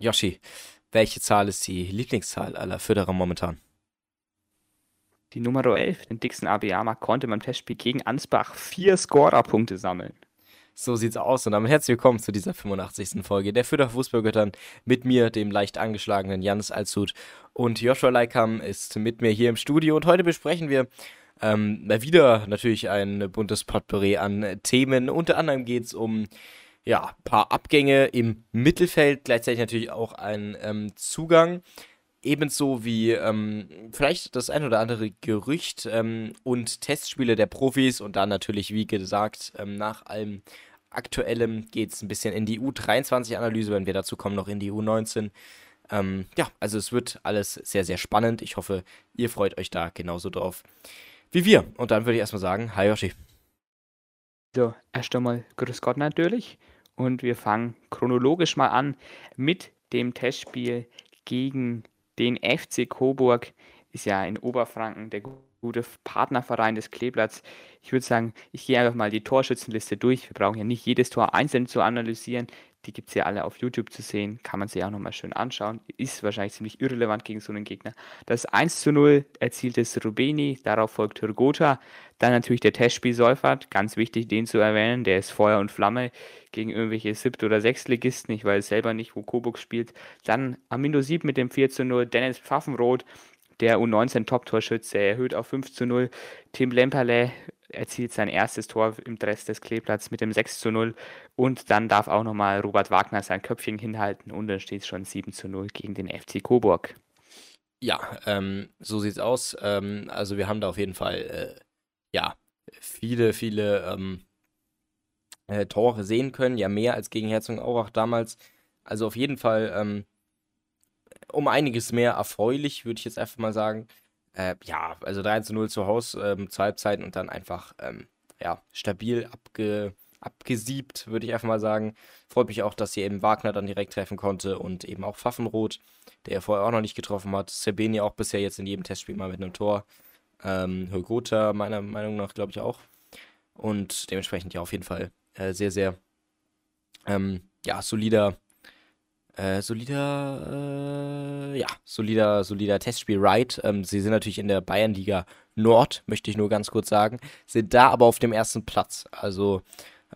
Yoshi, welche Zahl ist die Lieblingszahl aller Förderer momentan? Die Nummer 11, den Dixon Abiyama, konnte beim Testspiel gegen Ansbach vier Scorerpunkte sammeln. So sieht's aus und damit herzlich willkommen zu dieser 85. Folge der Fürther Fußballgöttern mit mir, dem leicht angeschlagenen Janis Alshut und Joshua Leikam ist mit mir hier im Studio und heute besprechen wir ähm, mal wieder natürlich ein buntes Potpourri an Themen. Unter anderem geht's um ja, paar Abgänge im Mittelfeld, gleichzeitig natürlich auch ein ähm, Zugang. Ebenso wie ähm, vielleicht das ein oder andere Gerücht ähm, und Testspiele der Profis und dann natürlich, wie gesagt, ähm, nach allem Aktuellem geht es ein bisschen in die U23-Analyse, wenn wir dazu kommen, noch in die U19. Ähm, ja, also es wird alles sehr, sehr spannend. Ich hoffe, ihr freut euch da genauso drauf wie wir. Und dann würde ich erstmal sagen, hi Yoshi. So, erst einmal Grüß Gott natürlich. Und wir fangen chronologisch mal an mit dem Testspiel gegen den FC Coburg. Ist ja in Oberfranken der gute Partnerverein des Kleeblatts. Ich würde sagen, ich gehe einfach mal die Torschützenliste durch. Wir brauchen ja nicht jedes Tor einzeln zu analysieren. Die gibt es ja alle auf YouTube zu sehen. Kann man sich auch nochmal schön anschauen. Ist wahrscheinlich ziemlich irrelevant gegen so einen Gegner. Das 1 zu 0 erzielt es Rubeni, darauf folgt Hürgota. Dann natürlich der Testspiel Seufert. Ganz wichtig, den zu erwähnen. Der ist Feuer und Flamme gegen irgendwelche Siebt- oder Sechstligisten. Ich weiß selber nicht, wo Coburg spielt. Dann Amino 7 mit dem 4 zu 0. Dennis Pfaffenroth, der U19-Top-Torschütze, erhöht auf 5 zu 0. Tim Lemperle erzielt sein erstes Tor im Dress des Kleeblatts mit dem 6 zu 0 und dann darf auch nochmal Robert Wagner sein Köpfchen hinhalten und dann steht es schon 7 zu 0 gegen den FC Coburg. Ja, ähm, so sieht's aus. Ähm, also wir haben da auf jeden Fall äh, ja viele, viele ähm, äh, Tore sehen können, ja mehr als gegen Herzogenaurach damals. Also auf jeden Fall ähm, um einiges mehr erfreulich, würde ich jetzt einfach mal sagen. Äh, ja, also 3 zu 0 zu Hause ähm, zur Halbzeit und dann einfach ähm, ja, stabil abge abgesiebt, würde ich einfach mal sagen. Freut mich auch, dass hier eben Wagner dann direkt treffen konnte und eben auch Pfaffenroth, der ja vorher auch noch nicht getroffen hat. Serbeni auch bisher jetzt in jedem Testspiel mal mit einem Tor. Ähm, Hölgota meiner Meinung nach, glaube ich, auch. Und dementsprechend ja auf jeden Fall äh, sehr, sehr ähm, ja, solider, äh, solider, äh, ja, solider, solider Testspiel Right. Ähm, sie sind natürlich in der Bayernliga Nord, möchte ich nur ganz kurz sagen, sind da aber auf dem ersten Platz. Also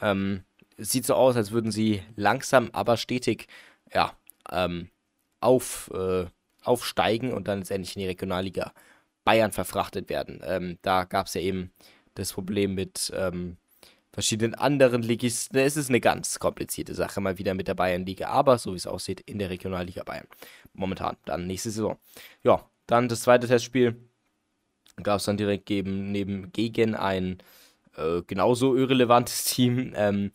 ähm, sieht so aus, als würden sie langsam, aber stetig ja, ähm, auf, äh, aufsteigen und dann letztendlich in die Regionalliga Bayern verfrachtet werden. Ähm, da gab es ja eben das Problem mit ähm, verschiedenen anderen Ligisten. Es ist eine ganz komplizierte Sache mal wieder mit der Bayernliga, aber so wie es aussieht, in der Regionalliga Bayern. Momentan, dann nächste Saison. Ja, dann das zweite Testspiel gab es dann direkt geben, neben gegen ein äh, genauso irrelevantes Team, ähm,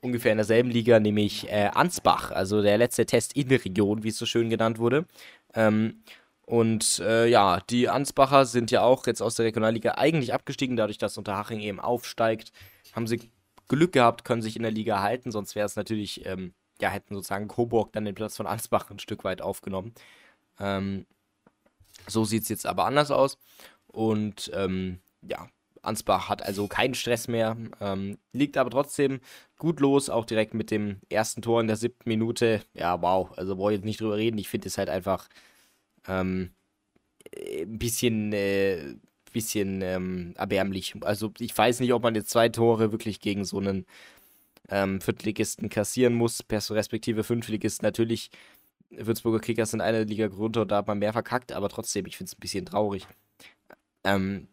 ungefähr in derselben Liga, nämlich äh, Ansbach, also der letzte Test in der Region, wie es so schön genannt wurde. Ähm, und äh, ja, die Ansbacher sind ja auch jetzt aus der Regionalliga eigentlich abgestiegen, dadurch, dass Unterhaching eben aufsteigt. Haben sie Glück gehabt, können sich in der Liga halten, sonst wäre es natürlich, ähm, ja, hätten sozusagen Coburg dann den Platz von Ansbach ein Stück weit aufgenommen. Ähm, so sieht es jetzt aber anders aus. Und ähm, ja, Ansbach hat also keinen Stress mehr, ähm, liegt aber trotzdem gut los, auch direkt mit dem ersten Tor in der siebten Minute. Ja, wow, also brauche ich jetzt nicht drüber reden. Ich finde es halt einfach ähm, ein bisschen, äh, bisschen ähm, erbärmlich. Also ich weiß nicht, ob man jetzt zwei Tore wirklich gegen so einen ähm, Viertligisten kassieren muss, respektive Fünftligisten. Natürlich, Würzburger Kickers sind eine Liga runter da hat man mehr verkackt, aber trotzdem, ich finde es ein bisschen traurig. Ähm,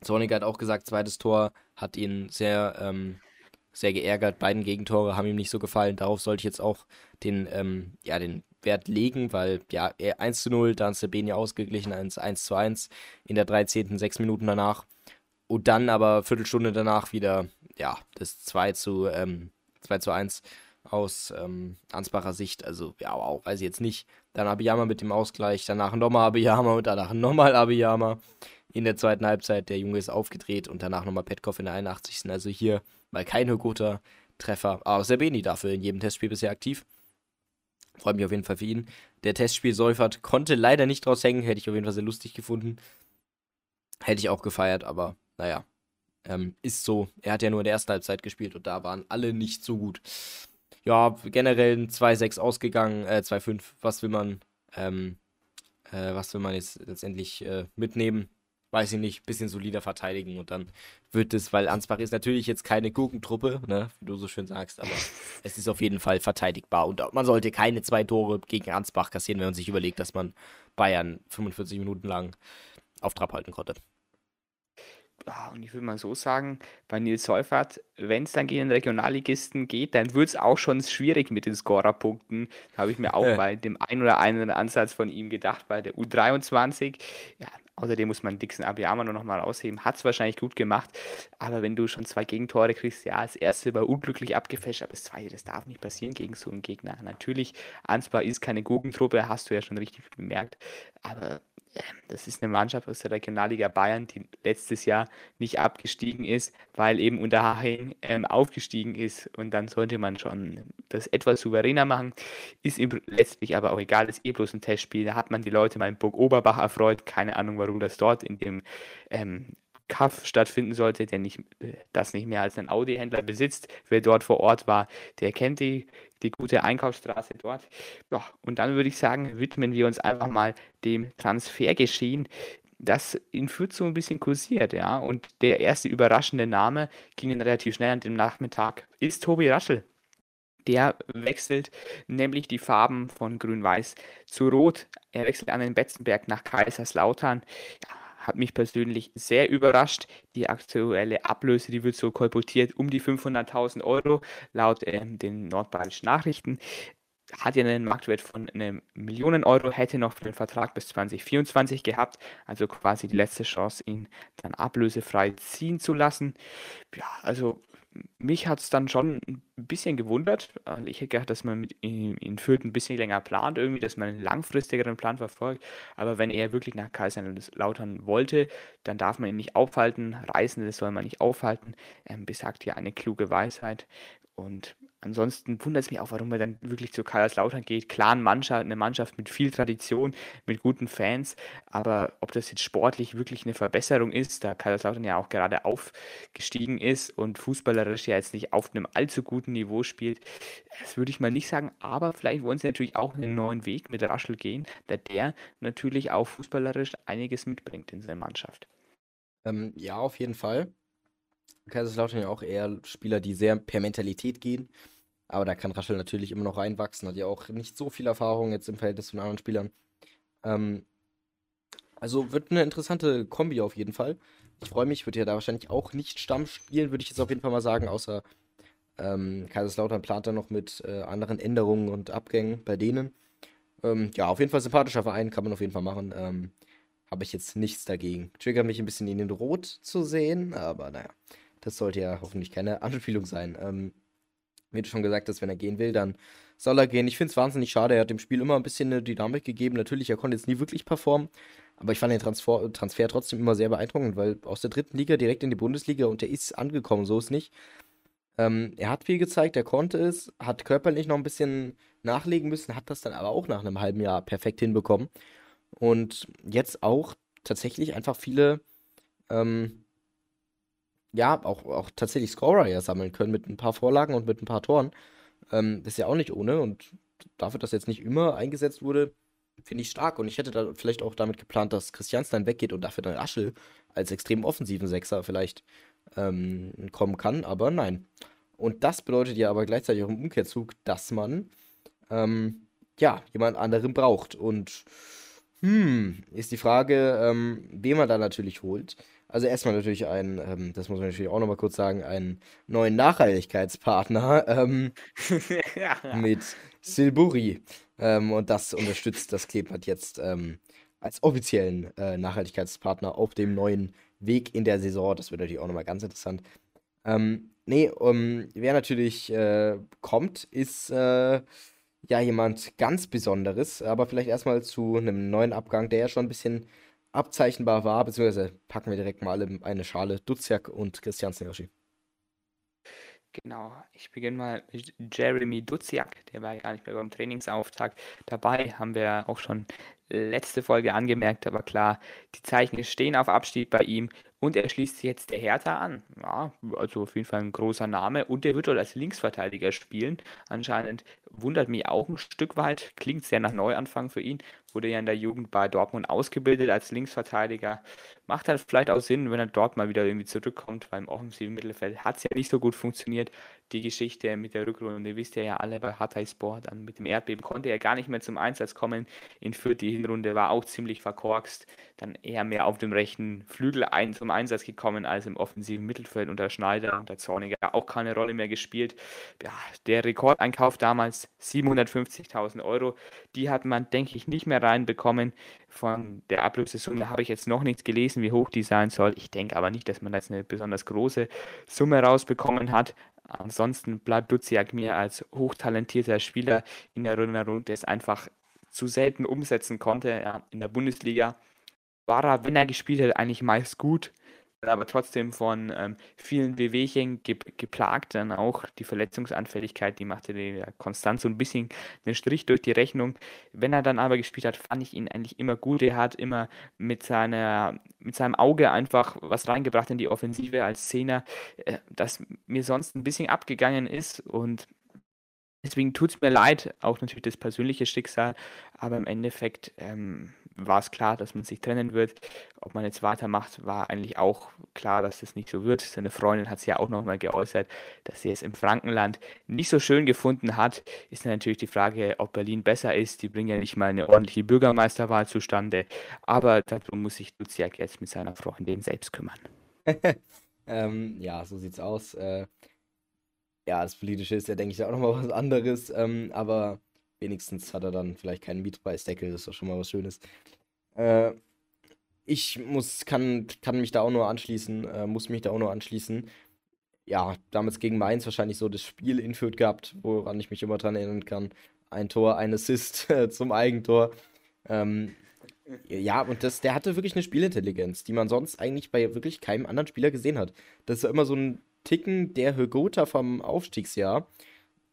Zorniger hat auch gesagt, zweites Tor hat ihn sehr, ähm, sehr geärgert. Beiden Gegentore haben ihm nicht so gefallen. Darauf sollte ich jetzt auch den, ähm, ja, den Wert legen, weil ja, 1 zu 0, dann ist der Beni ausgeglichen, 1, 1 zu 1 in der 13., sechs Minuten danach. Und dann aber Viertelstunde danach wieder, ja, das 2 zu, ähm, 2 zu 1 aus ähm, Ansbacher Sicht. Also, ja, wow, weiß ich jetzt nicht. Dann Abiyama mit dem Ausgleich, danach nochmal Abiyama und danach nochmal Abiyama in der zweiten Halbzeit. Der Junge ist aufgedreht und danach nochmal Petkov in der 81. Also hier mal kein guter Treffer. Aber Serbeni dafür in jedem Testspiel bisher aktiv. Freut mich auf jeden Fall für ihn. Der Testspiel Seufert konnte leider nicht draus hängen. Hätte ich auf jeden Fall sehr lustig gefunden. Hätte ich auch gefeiert, aber naja. Ähm, ist so. Er hat ja nur in der ersten Halbzeit gespielt und da waren alle nicht so gut. ja, generell ein 2-6 ausgegangen, äh, 2-5. Was will man, ähm, äh, was will man jetzt letztendlich äh, mitnehmen? Weiß ich nicht, bisschen solider verteidigen und dann wird es, weil Ansbach ist natürlich jetzt keine Gurkentruppe, ne, wie du so schön sagst, aber es ist auf jeden Fall verteidigbar und man sollte keine zwei Tore gegen Ansbach kassieren, wenn man sich überlegt, dass man Bayern 45 Minuten lang auf Trab halten konnte. Ah, und ich würde mal so sagen, bei Nils Seufert, wenn es dann gegen den Regionalligisten geht, dann wird es auch schon schwierig mit den Scorerpunkten. Da habe ich mir auch bei dem ein oder anderen Ansatz von ihm gedacht, bei der U23. Ja, außerdem muss man Dixon Abiyama nur noch mal rausheben. Hat es wahrscheinlich gut gemacht, aber wenn du schon zwei Gegentore kriegst, ja, das erste war unglücklich abgefälscht, aber das zweite, das darf nicht passieren gegen so einen Gegner. Natürlich, Ansbar ist keine Gurkentruppe, hast du ja schon richtig bemerkt, aber das ist eine Mannschaft aus der Regionalliga Bayern, die letztes Jahr nicht abgestiegen ist, weil eben Unterhaching ähm, aufgestiegen ist. Und dann sollte man schon das etwas souveräner machen. Ist letztlich aber auch egal, ist eh bloß ein Testspiel. Da hat man die Leute mal in Burg Oberbach erfreut. Keine Ahnung, warum das dort in dem ähm, Kaff stattfinden sollte, der nicht, äh, das nicht mehr als ein Audi-Händler besitzt. Wer dort vor Ort war, der kennt die, die gute Einkaufsstraße dort. Ja, und dann würde ich sagen, widmen wir uns einfach mal dem Transfergeschehen, das in Fürth so ein bisschen kursiert, ja. Und der erste überraschende Name ging dann relativ schnell an dem Nachmittag, ist Tobi Raschel. Der wechselt nämlich die Farben von Grün-Weiß zu Rot. Er wechselt an den Betzenberg nach Kaiserslautern. Ja, hat mich persönlich sehr überrascht. Die aktuelle Ablöse, die wird so kolportiert um die 500.000 Euro laut ähm, den nordbayerischen Nachrichten. Hat ja einen Marktwert von einem Millionen Euro, hätte noch für den Vertrag bis 2024 gehabt, also quasi die letzte Chance, ihn dann ablösefrei ziehen zu lassen. Ja, also mich hat es dann schon ein bisschen gewundert. Also ich hätte gedacht, dass man mit in, in Fürth ein bisschen länger plant, irgendwie, dass man einen langfristigeren Plan verfolgt. Aber wenn er wirklich nach Kaiserslautern wollte, dann darf man ihn nicht aufhalten. Reisende soll man nicht aufhalten. Ähm, besagt ja eine kluge Weisheit. Und ansonsten wundert es mich auch, warum er dann wirklich zu Kaiserslautern geht. Klar, eine Mannschaft, eine Mannschaft mit viel Tradition, mit guten Fans, aber ob das jetzt sportlich wirklich eine Verbesserung ist, da Kaiserslautern ja auch gerade aufgestiegen ist und fußballerisch ja jetzt nicht auf einem allzu guten Niveau spielt, das würde ich mal nicht sagen, aber vielleicht wollen sie natürlich auch einen neuen Weg mit Raschel gehen, da der natürlich auch fußballerisch einiges mitbringt in seine Mannschaft. Ähm, ja, auf jeden Fall. Kaiserslautern ja auch eher Spieler, die sehr per Mentalität gehen. Aber da kann Raschel natürlich immer noch reinwachsen. Hat ja auch nicht so viel Erfahrung jetzt im Verhältnis zu den anderen Spielern. Ähm, also wird eine interessante Kombi auf jeden Fall. Ich freue mich, wird ja da wahrscheinlich auch nicht Stamm spielen, würde ich jetzt auf jeden Fall mal sagen, außer ähm, Kaiserslautern plant da noch mit äh, anderen Änderungen und Abgängen bei denen. Ähm, ja, auf jeden Fall sympathischer Verein, kann man auf jeden Fall machen. Ähm, Habe ich jetzt nichts dagegen. Triggert mich ein bisschen in den Rot zu sehen, aber naja. Das sollte ja hoffentlich keine Anspielung sein. Ähm, wie du schon gesagt hast, wenn er gehen will, dann soll er gehen. Ich finde es wahnsinnig schade. Er hat dem Spiel immer ein bisschen eine Dynamik gegeben. Natürlich, er konnte jetzt nie wirklich performen. Aber ich fand den Transfer, Transfer trotzdem immer sehr beeindruckend, weil aus der dritten Liga direkt in die Bundesliga und der ist angekommen, so ist nicht. Ähm, er hat viel gezeigt, er konnte es, hat körperlich noch ein bisschen nachlegen müssen, hat das dann aber auch nach einem halben Jahr perfekt hinbekommen. Und jetzt auch tatsächlich einfach viele ähm, ja, auch, auch tatsächlich Scorer ja sammeln können mit ein paar Vorlagen und mit ein paar Toren. Ähm, das ist ja auch nicht ohne und dafür, dass jetzt nicht immer eingesetzt wurde, finde ich stark. Und ich hätte da vielleicht auch damit geplant, dass Christianstein weggeht und dafür dann Aschel als extrem offensiven Sechser vielleicht ähm, kommen kann, aber nein. Und das bedeutet ja aber gleichzeitig auch im Umkehrzug, dass man ähm, ja jemand anderen braucht. Und hm, ist die Frage, ähm, wen man da natürlich holt. Also erstmal natürlich ein, ähm, das muss man natürlich auch nochmal kurz sagen, einen neuen Nachhaltigkeitspartner ähm, mit Silburi. Ähm, und das unterstützt das Kleeblatt jetzt ähm, als offiziellen äh, Nachhaltigkeitspartner auf dem neuen Weg in der Saison. Das wird natürlich auch nochmal ganz interessant. Ähm, nee, um, wer natürlich äh, kommt, ist äh, ja jemand ganz Besonderes. Aber vielleicht erstmal zu einem neuen Abgang, der ja schon ein bisschen abzeichnbar war, beziehungsweise packen wir direkt mal in eine Schale Duziak und Christian Sneoschi. Genau, ich beginne mal mit Jeremy Duziak, der war ja gar nicht mehr beim Trainingsauftakt dabei, haben wir auch schon letzte Folge angemerkt, aber klar, die Zeichen stehen auf Abstieg bei ihm und er schließt jetzt der Hertha an. Ja, also auf jeden Fall ein großer Name und der wird dort als Linksverteidiger spielen. Anscheinend wundert mich auch ein Stück weit, klingt sehr nach Neuanfang für ihn, wurde ja in der Jugend bei Dortmund ausgebildet als Linksverteidiger. Macht halt vielleicht auch Sinn, wenn er dort mal wieder irgendwie zurückkommt, beim offensiven Mittelfeld hat es ja nicht so gut funktioniert. Die Geschichte mit der Rückrunde wisst ihr ja alle bei Hatay Sport, dann mit dem Erdbeben konnte er gar nicht mehr zum Einsatz kommen. In Fürth die Hinrunde war auch ziemlich verkorkst, dann eher mehr auf dem rechten Flügel ein, zum Einsatz gekommen als im offensiven Mittelfeld unter Schneider und der Zorniger auch keine Rolle mehr gespielt. Ja, der Rekordeinkauf damals 750.000 Euro, die hat man, denke ich, nicht mehr reinbekommen. Von der Ablösesumme habe ich jetzt noch nichts gelesen, wie hoch die sein soll. Ich denke aber nicht, dass man jetzt eine besonders große Summe rausbekommen hat. Ansonsten bleibt Duziak mir als hochtalentierter Spieler in Erinnerung, der es einfach zu selten umsetzen konnte. Ja, in der Bundesliga war er, wenn er gespielt hat, eigentlich meist gut aber trotzdem von ähm, vielen Wehwehchen ge geplagt. Dann auch die Verletzungsanfälligkeit, die machte der konstant so ein bisschen einen Strich durch die Rechnung. Wenn er dann aber gespielt hat, fand ich ihn eigentlich immer gut. Er hat immer mit, seiner, mit seinem Auge einfach was reingebracht in die Offensive als Zehner, äh, das mir sonst ein bisschen abgegangen ist und Deswegen tut es mir leid, auch natürlich das persönliche Schicksal, aber im Endeffekt ähm, war es klar, dass man sich trennen wird. Ob man jetzt weitermacht, war eigentlich auch klar, dass das nicht so wird. Seine Freundin hat es ja auch nochmal geäußert, dass sie es im Frankenland nicht so schön gefunden hat. Ist natürlich die Frage, ob Berlin besser ist. Die bringen ja nicht mal eine ordentliche Bürgermeisterwahl zustande. Aber darum muss sich Luziak jetzt mit seiner Freundin selbst kümmern. ähm, ja, so sieht's aus. Äh, ja, das Politische ist ja, denke ich, auch nochmal was anderes. Ähm, aber Wenigstens hat er dann vielleicht keinen Mietpreisdeckel, das ist doch schon mal was Schönes. Äh, ich muss, kann, kann mich da auch nur anschließen, äh, muss mich da auch nur anschließen. Ja, damals gegen Mainz wahrscheinlich so das Spiel in gehabt, woran ich mich immer dran erinnern kann. Ein Tor, ein Assist zum Eigentor. Ähm, ja, und das, der hatte wirklich eine Spielintelligenz, die man sonst eigentlich bei wirklich keinem anderen Spieler gesehen hat. Das ist ja immer so ein Ticken der Högota vom Aufstiegsjahr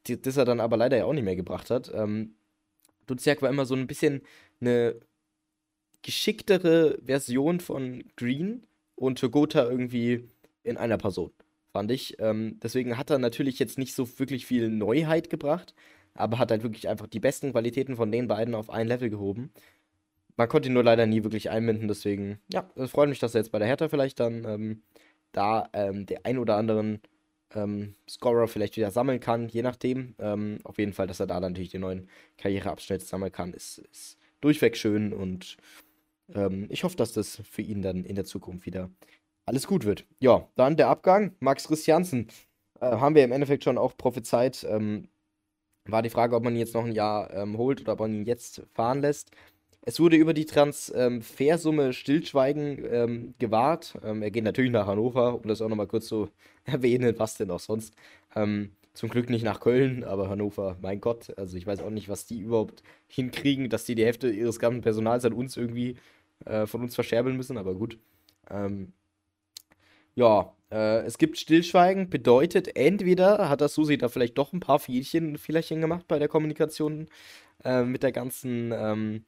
das er dann aber leider ja auch nicht mehr gebracht hat. Ähm, Duziak war immer so ein bisschen eine geschicktere Version von Green und Togota irgendwie in einer Person, fand ich. Ähm, deswegen hat er natürlich jetzt nicht so wirklich viel Neuheit gebracht, aber hat halt wirklich einfach die besten Qualitäten von den beiden auf ein Level gehoben. Man konnte ihn nur leider nie wirklich einbinden, deswegen, ja, es freut mich, dass er jetzt bei der Hertha vielleicht dann ähm, da ähm, der ein oder anderen ähm, Scorer vielleicht wieder sammeln kann, je nachdem. Ähm, auf jeden Fall, dass er da natürlich den neuen Karriereabschnitt sammeln kann, ist, ist durchweg schön und ähm, ich hoffe, dass das für ihn dann in der Zukunft wieder alles gut wird. Ja, dann der Abgang. Max Christiansen äh, haben wir im Endeffekt schon auch prophezeit. Ähm, war die Frage, ob man ihn jetzt noch ein Jahr ähm, holt oder ob man ihn jetzt fahren lässt. Es wurde über die Transfersumme Stillschweigen ähm, gewahrt. Ähm, er geht natürlich nach Hannover, um das auch nochmal kurz zu erwähnen, was denn auch sonst. Ähm, zum Glück nicht nach Köln, aber Hannover, mein Gott. Also ich weiß auch nicht, was die überhaupt hinkriegen, dass die die Hälfte ihres ganzen Personals an uns irgendwie äh, von uns verscherbeln müssen, aber gut. Ähm, ja, äh, es gibt Stillschweigen, bedeutet, entweder hat das Susi da vielleicht doch ein paar Fielchen, Fehlerchen gemacht bei der Kommunikation äh, mit der ganzen ähm,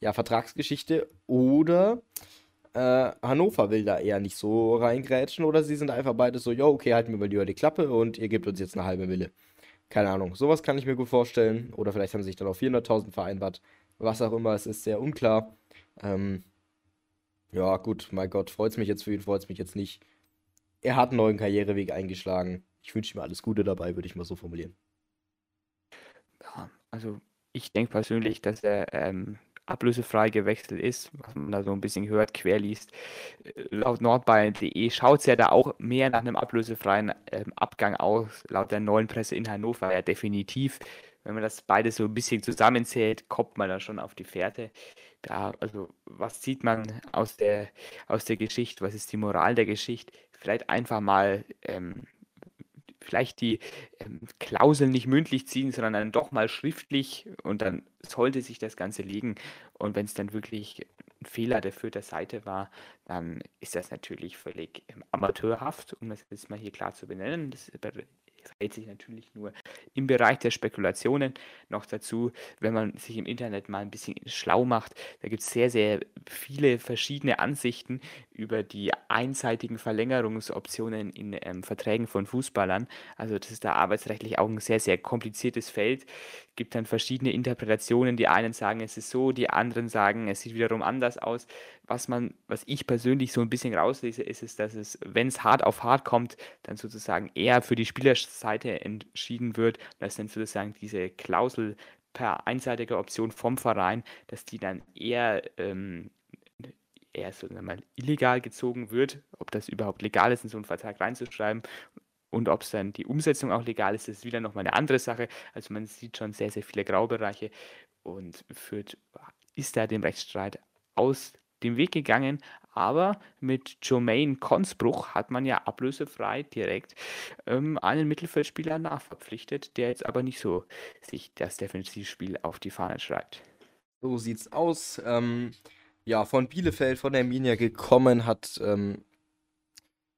ja, Vertragsgeschichte oder äh, Hannover will da eher nicht so reingrätschen oder sie sind einfach beide so, ja, okay, halten wir mal lieber die Klappe und ihr gebt uns jetzt eine halbe Mille. Keine Ahnung, sowas kann ich mir gut vorstellen. Oder vielleicht haben sie sich dann auf 400.000 vereinbart. Was auch immer, es ist sehr unklar. Ähm, ja, gut, mein Gott, freut es mich jetzt für ihn, freut es mich jetzt nicht. Er hat einen neuen Karriereweg eingeschlagen. Ich wünsche ihm alles Gute dabei, würde ich mal so formulieren. Ja, also ich denke persönlich, dass er ähm, ablösefrei gewechselt ist, was man da so ein bisschen hört, querliest. Äh, laut nordbayern.de schaut es ja da auch mehr nach einem ablösefreien ähm, Abgang aus. Laut der neuen Presse in Hannover ja definitiv. Wenn man das beides so ein bisschen zusammenzählt, kommt man da schon auf die Fährte. Ja, also was sieht man aus der, aus der Geschichte? Was ist die Moral der Geschichte? Vielleicht einfach mal ähm, vielleicht die ähm, Klauseln nicht mündlich ziehen, sondern dann doch mal schriftlich und dann sollte sich das Ganze liegen. Und wenn es dann wirklich ein Fehler der Fürther Seite war, dann ist das natürlich völlig ähm, amateurhaft, um das jetzt mal hier klar zu benennen. Das hält sich natürlich nur im Bereich der Spekulationen. Noch dazu, wenn man sich im Internet mal ein bisschen schlau macht, da gibt es sehr, sehr viele verschiedene Ansichten über die einseitigen Verlängerungsoptionen in ähm, Verträgen von Fußballern. Also das ist da arbeitsrechtlich auch ein sehr, sehr kompliziertes Feld. Es gibt dann verschiedene Interpretationen. Die einen sagen, es ist so, die anderen sagen, es sieht wiederum anders aus. Was man, was ich persönlich so ein bisschen rauslese, ist es, dass es, wenn es hart auf hart kommt, dann sozusagen eher für die Spielerseite entschieden wird, dass dann sozusagen diese Klausel per einseitiger Option vom Verein, dass die dann eher ähm, eher so mal illegal gezogen wird, ob das überhaupt legal ist, in so einen Vertrag reinzuschreiben und ob es dann die Umsetzung auch legal ist, ist wieder nochmal eine andere Sache. Also man sieht schon sehr, sehr viele Graubereiche und führt, ist da dem Rechtsstreit aus dem Weg gegangen, aber mit Jermaine Consbruch hat man ja ablösefrei direkt ähm, einen Mittelfeldspieler nachverpflichtet, der jetzt aber nicht so sich das Defensivspiel auf die Fahne schreibt. So sieht's aus. Ähm, ja, von Bielefeld, von der Minia gekommen, hat ähm,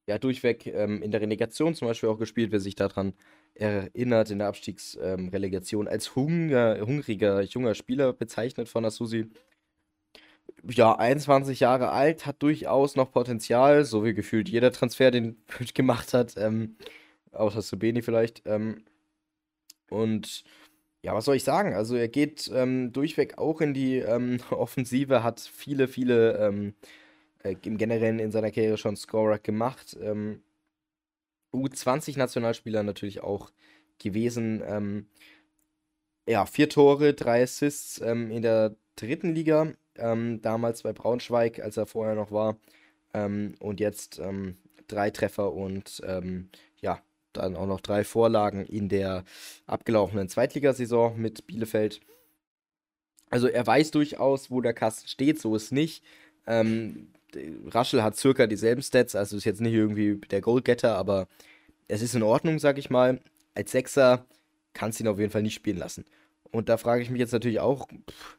ja durchweg ähm, in der Relegation zum Beispiel auch gespielt, wer sich daran erinnert, in der Abstiegsrelegation als Hunger, hungriger junger Spieler bezeichnet von Asusi ja, 21 Jahre alt, hat durchaus noch Potenzial, so wie gefühlt jeder Transfer, den Fürth gemacht hat, ähm, außer Subeni vielleicht. Ähm, und ja, was soll ich sagen? Also er geht ähm, durchweg auch in die ähm, Offensive, hat viele, viele ähm, äh, im Generellen in seiner Karriere schon Scorer gemacht. Ähm, U20-Nationalspieler natürlich auch gewesen. Ja, vier Tore, drei Assists in der dritten Liga ähm, damals bei Braunschweig, als er vorher noch war. Ähm, und jetzt ähm, drei Treffer und ähm, ja, dann auch noch drei Vorlagen in der abgelaufenen Zweitligasaison mit Bielefeld. Also er weiß durchaus, wo der Kasten steht, so ist nicht. Ähm, Raschel hat circa dieselben Stats, also ist jetzt nicht irgendwie der Goalgetter, aber es ist in Ordnung, sag ich mal. Als Sechser kannst du ihn auf jeden Fall nicht spielen lassen. Und da frage ich mich jetzt natürlich auch, pff,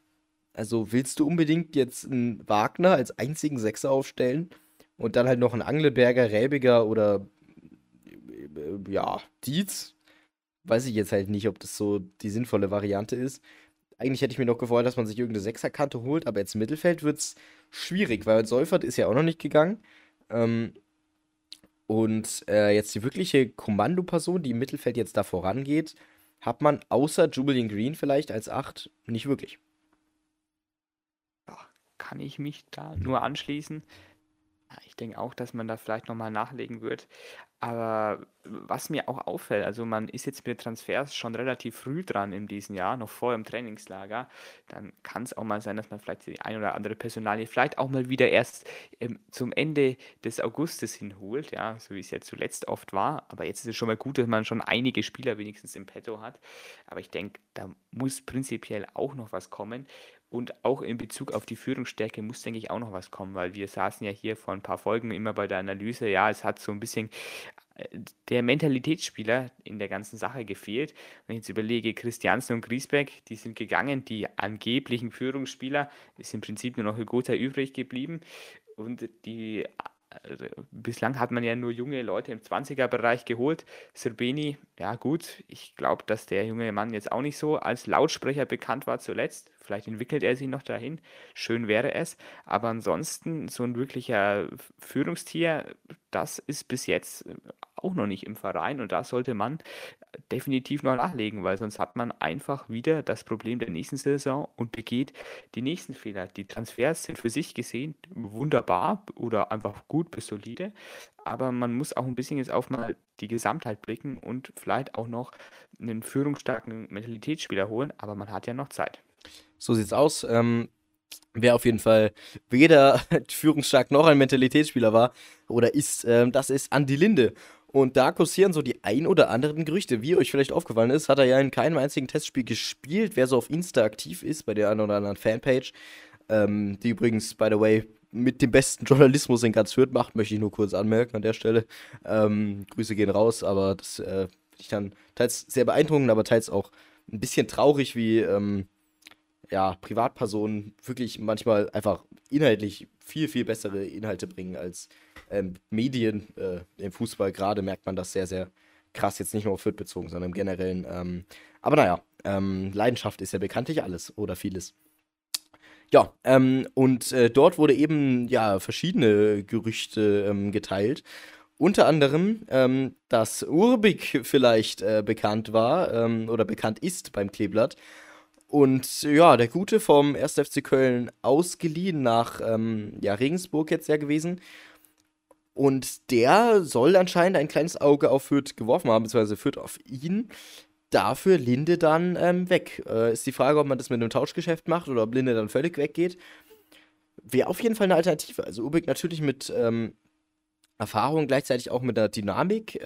also willst du unbedingt jetzt einen Wagner als einzigen Sechser aufstellen und dann halt noch einen Angleberger, Räbiger oder äh, ja, Dietz? Weiß ich jetzt halt nicht, ob das so die sinnvolle Variante ist. Eigentlich hätte ich mir noch gefreut, dass man sich irgendeine Sechserkante holt, aber jetzt im Mittelfeld wird es schwierig, weil Seufert ist ja auch noch nicht gegangen. Ähm, und äh, jetzt die wirkliche Kommandoperson, die im Mittelfeld jetzt da vorangeht, hat man außer Julian Green vielleicht als Acht nicht wirklich kann ich mich da nur anschließen. Ich denke auch, dass man da vielleicht nochmal nachlegen wird. Aber was mir auch auffällt, also man ist jetzt mit Transfers schon relativ früh dran in diesem Jahr, noch vor dem Trainingslager. Dann kann es auch mal sein, dass man vielleicht die ein oder andere Personalie vielleicht auch mal wieder erst ähm, zum Ende des Augustes hinholt, ja, so wie es ja zuletzt oft war. Aber jetzt ist es schon mal gut, dass man schon einige Spieler wenigstens im Petto hat. Aber ich denke, da muss prinzipiell auch noch was kommen. Und auch in Bezug auf die Führungsstärke muss, denke ich, auch noch was kommen, weil wir saßen ja hier vor ein paar Folgen immer bei der Analyse, ja, es hat so ein bisschen äh, der Mentalitätsspieler in der ganzen Sache gefehlt. Wenn ich jetzt überlege, Christiansen und Griesbeck, die sind gegangen, die angeblichen Führungsspieler, ist im Prinzip nur noch Hygota übrig geblieben. Und die also, bislang hat man ja nur junge Leute im 20er-Bereich geholt. Serbeni, ja gut, ich glaube, dass der junge Mann jetzt auch nicht so als Lautsprecher bekannt war zuletzt. Vielleicht entwickelt er sich noch dahin. Schön wäre es. Aber ansonsten, so ein wirklicher Führungstier, das ist bis jetzt auch noch nicht im Verein. Und da sollte man definitiv noch nachlegen, weil sonst hat man einfach wieder das Problem der nächsten Saison und begeht die nächsten Fehler. Die Transfers sind für sich gesehen wunderbar oder einfach gut bis solide, aber man muss auch ein bisschen jetzt auf mal die Gesamtheit blicken und vielleicht auch noch einen führungsstarken Mentalitätsspieler holen, aber man hat ja noch Zeit. So sieht's aus. Ähm, wer auf jeden Fall weder führungsstark noch ein Mentalitätsspieler war oder ist, ähm, das ist Andi Linde. Und da kursieren so die ein oder anderen Gerüchte. Wie euch vielleicht aufgefallen ist, hat er ja in keinem einzigen Testspiel gespielt. Wer so auf Insta aktiv ist, bei der einen oder anderen Fanpage, ähm, die übrigens, by the way, mit dem besten Journalismus in ganz Fürth macht, möchte ich nur kurz anmerken an der Stelle. Ähm, Grüße gehen raus, aber das äh, finde ich dann teils sehr beeindruckend, aber teils auch ein bisschen traurig, wie ähm, ja, Privatpersonen wirklich manchmal einfach inhaltlich viel, viel bessere Inhalte bringen als ähm, Medien. Äh, Im Fußball gerade merkt man das sehr, sehr krass, jetzt nicht nur auf Fürth bezogen, sondern im Generellen. Ähm, aber naja, ähm, Leidenschaft ist ja bekanntlich alles oder vieles. Ja, ähm, und äh, dort wurde eben ja verschiedene Gerüchte ähm, geteilt. Unter anderem, ähm, dass Urbik vielleicht äh, bekannt war ähm, oder bekannt ist beim Kleeblatt. Und ja, der Gute vom 1. FC Köln ausgeliehen nach ähm, ja, Regensburg jetzt ja gewesen. Und der soll anscheinend ein kleines Auge auf Fürth geworfen haben, beziehungsweise Fürth auf ihn. Dafür Linde dann ähm, weg. Äh, ist die Frage, ob man das mit einem Tauschgeschäft macht oder ob Linde dann völlig weggeht. Wäre auf jeden Fall eine Alternative. Also Ubik natürlich mit ähm, Erfahrung, gleichzeitig auch mit der Dynamik.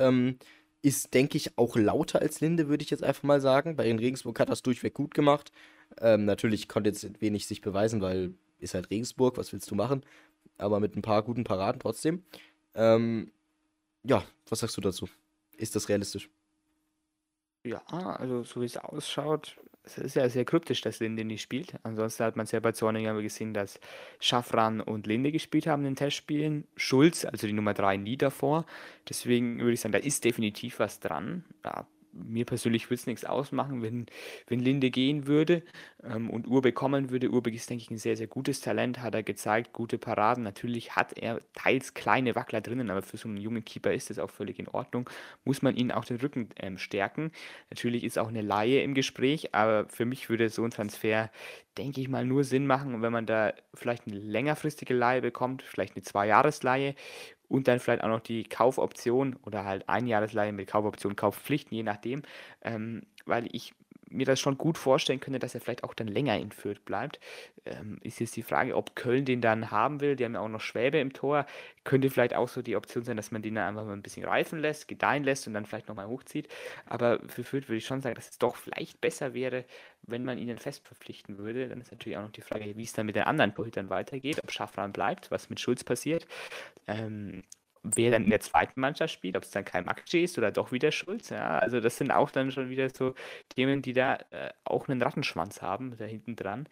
Ist, denke ich, auch lauter als Linde, würde ich jetzt einfach mal sagen. Bei den Regensburg hat das durchweg gut gemacht. Ähm, natürlich konnte jetzt wenig sich beweisen, weil ist halt Regensburg, was willst du machen? Aber mit ein paar guten Paraden trotzdem. Ähm, ja, was sagst du dazu? Ist das realistisch? Ja, also so wie es ausschaut, es ist ja sehr kryptisch, dass Linde nicht spielt. Ansonsten hat man es ja bei Zorniger gesehen, dass Schaffran und Linde gespielt haben in den Testspielen. Schulz, also die Nummer 3, nie davor. Deswegen würde ich sagen, da ist definitiv was dran. Ja, mir persönlich würde es nichts ausmachen, wenn, wenn Linde gehen würde ähm, und Urbe kommen würde. Urbe ist, denke ich, ein sehr, sehr gutes Talent, hat er gezeigt, gute Paraden. Natürlich hat er teils kleine Wackler drinnen, aber für so einen jungen Keeper ist das auch völlig in Ordnung. Muss man ihn auch den Rücken ähm, stärken. Natürlich ist auch eine Laie im Gespräch, aber für mich würde so ein Transfer, denke ich mal, nur Sinn machen, wenn man da vielleicht eine längerfristige Laie bekommt, vielleicht eine Zwei-Jahres-Leihe und dann vielleicht auch noch die Kaufoption oder halt Einjahresleihe mit Kaufoption, Kaufpflichten, je nachdem, ähm, weil ich mir das schon gut vorstellen könnte, dass er vielleicht auch dann länger in Fürth bleibt. Ähm, ist jetzt die Frage, ob Köln den dann haben will. Die haben ja auch noch Schwäbe im Tor. Könnte vielleicht auch so die Option sein, dass man den dann einfach mal ein bisschen reifen lässt, gedeihen lässt und dann vielleicht nochmal hochzieht. Aber für Fürth würde ich schon sagen, dass es doch vielleicht besser wäre, wenn man ihn fest verpflichten würde. Dann ist natürlich auch noch die Frage, wie es dann mit den anderen Torhütern weitergeht, ob Schaffran bleibt, was mit Schulz passiert. Ähm, wer dann in der zweiten Mannschaft spielt, ob es dann kein Makci ist oder doch wieder Schulz. Ja, also das sind auch dann schon wieder so Themen, die da äh, auch einen Rattenschwanz haben, da hinten dran.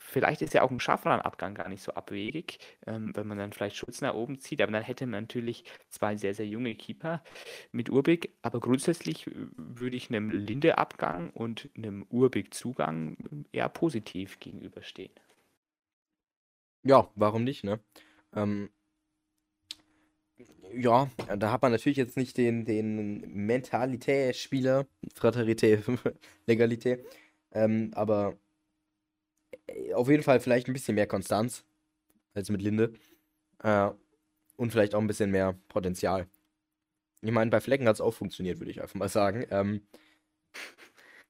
Vielleicht ist ja auch ein Schaffran-Abgang gar nicht so abwegig, ähm, wenn man dann vielleicht Schulz nach oben zieht, aber dann hätte man natürlich zwei sehr, sehr junge Keeper mit Urbig, aber grundsätzlich würde ich einem Linde-Abgang und einem Urbig-Zugang eher positiv gegenüberstehen. Ja, warum nicht, ne? Ähm, ja, da hat man natürlich jetzt nicht den, den Mentalität-Spieler, Fraternität, Legalität, ähm, aber äh, auf jeden Fall vielleicht ein bisschen mehr Konstanz als mit Linde. Äh, und vielleicht auch ein bisschen mehr Potenzial. Ich meine, bei Flecken hat es auch funktioniert, würde ich einfach mal sagen. Ähm,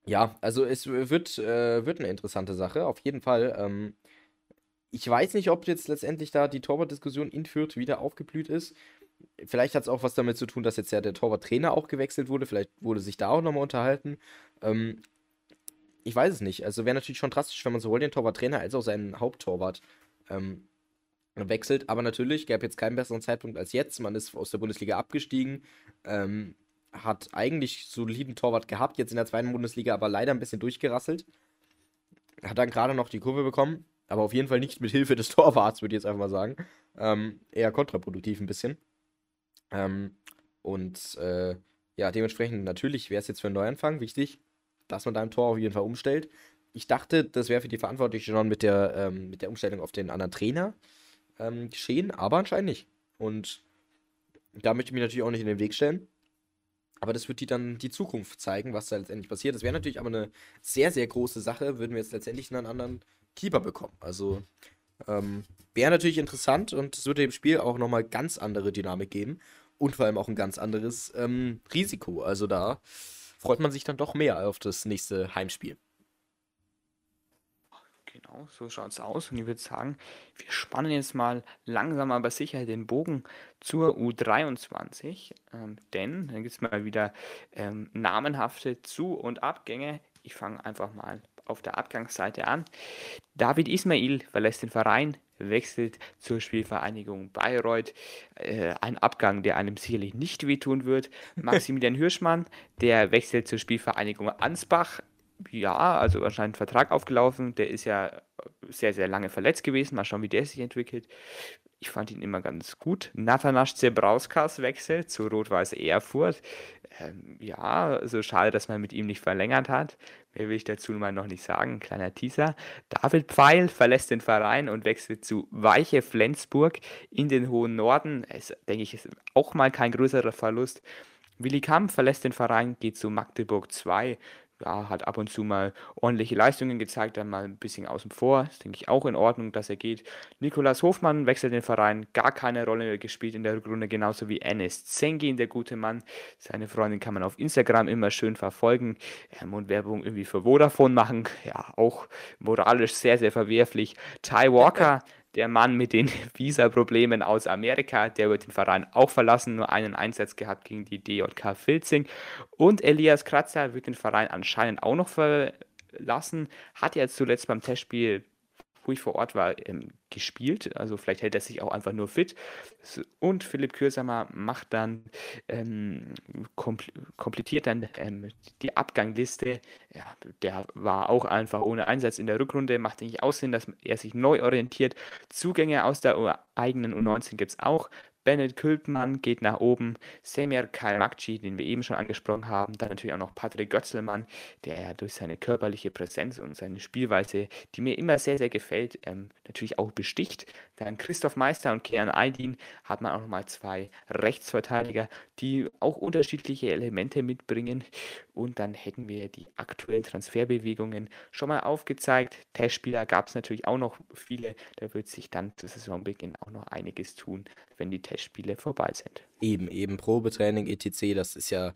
ja, also es wird, äh, wird eine interessante Sache, auf jeden Fall. Ähm, ich weiß nicht, ob jetzt letztendlich da die Torwart-Diskussion in Fürth wieder aufgeblüht ist. Vielleicht hat es auch was damit zu tun, dass jetzt ja der Torwarttrainer auch gewechselt wurde. Vielleicht wurde sich da auch nochmal unterhalten. Ähm, ich weiß es nicht. Also wäre natürlich schon drastisch, wenn man sowohl den Torwarttrainer als auch seinen Haupttorwart ähm, wechselt. Aber natürlich gäbe jetzt keinen besseren Zeitpunkt als jetzt. Man ist aus der Bundesliga abgestiegen. Ähm, hat eigentlich soliden Torwart gehabt, jetzt in der zweiten Bundesliga aber leider ein bisschen durchgerasselt. Hat dann gerade noch die Kurve bekommen, aber auf jeden Fall nicht mit Hilfe des Torwarts, würde ich jetzt einfach mal sagen. Ähm, eher kontraproduktiv ein bisschen. Ähm, und äh, ja, dementsprechend natürlich wäre es jetzt für einen Neuanfang wichtig, dass man da im Tor auf jeden Fall umstellt. Ich dachte, das wäre für die Verantwortlichen schon mit der, ähm, mit der Umstellung auf den anderen Trainer ähm, geschehen, aber anscheinend nicht. Und da möchte ich mich natürlich auch nicht in den Weg stellen. Aber das wird die dann die Zukunft zeigen, was da letztendlich passiert. Das wäre natürlich aber eine sehr, sehr große Sache, würden wir jetzt letztendlich einen anderen Keeper bekommen. Also ähm, wäre natürlich interessant und es würde dem Spiel auch nochmal ganz andere Dynamik geben und vor allem auch ein ganz anderes ähm, Risiko. Also da freut man sich dann doch mehr auf das nächste Heimspiel. Genau, so schaut es aus. Und ich würde sagen, wir spannen jetzt mal langsam aber sicher den Bogen zur U23. Ähm, denn dann gibt es mal wieder ähm, namenhafte Zu- und Abgänge. Ich fange einfach mal auf der Abgangsseite an. David Ismail verlässt den Verein, wechselt zur Spielvereinigung Bayreuth. Äh, ein Abgang, der einem sicherlich nicht wehtun wird. Maximilian Hirschmann, der wechselt zur Spielvereinigung Ansbach. Ja, also wahrscheinlich ein Vertrag aufgelaufen. Der ist ja sehr, sehr lange verletzt gewesen. Mal schauen, wie der sich entwickelt. Ich fand ihn immer ganz gut. Nathanasch Zebrauskas wechselt zu Rot-Weiß Erfurt. Ähm, ja, so schade, dass man mit ihm nicht verlängert hat. Mehr will ich dazu mal noch nicht sagen. Kleiner Teaser. David Pfeil verlässt den Verein und wechselt zu Weiche Flensburg in den hohen Norden. Es, denke ich, ist auch mal kein größerer Verlust. Willi Kamp verlässt den Verein, geht zu Magdeburg 2 ja, hat ab und zu mal ordentliche Leistungen gezeigt, dann mal ein bisschen außen vor. Das denke ich auch in Ordnung, dass er geht. Nikolas Hofmann wechselt den Verein, gar keine Rolle gespielt in der Rückrunde, genauso wie Enes Zengin, der gute Mann. Seine Freundin kann man auf Instagram immer schön verfolgen ähm, und Werbung irgendwie für Vodafone machen. Ja, auch moralisch sehr, sehr verwerflich. Ty Walker der Mann mit den Visa-Problemen aus Amerika, der wird den Verein auch verlassen, nur einen Einsatz gehabt gegen die DJK Filzing. Und Elias Kratzer wird den Verein anscheinend auch noch verlassen, hat ja zuletzt beim Testspiel wo ich vor Ort war, ähm, gespielt. Also vielleicht hält er sich auch einfach nur fit. Und Philipp Kürsamer macht dann, ähm, kompl komplettiert dann ähm, die Abgangliste. Ja, der war auch einfach ohne Einsatz in der Rückrunde, macht nicht aussehen, dass er sich neu orientiert. Zugänge aus der eigenen U19 gibt es auch. Bennett Kültmann geht nach oben, Semir Kalmakci, den wir eben schon angesprochen haben, dann natürlich auch noch Patrick Götzelmann, der durch seine körperliche Präsenz und seine Spielweise, die mir immer sehr, sehr gefällt, ähm, natürlich auch besticht. Dann Christoph Meister und Kean Aydin hat man auch nochmal zwei Rechtsverteidiger, die auch unterschiedliche Elemente mitbringen. Und dann hätten wir die aktuellen Transferbewegungen schon mal aufgezeigt. Testspieler gab es natürlich auch noch viele. Da wird sich dann zu Saisonbeginn auch noch einiges tun, wenn die Testspiele vorbei sind. Eben, eben Probetraining, etc. Das ist ja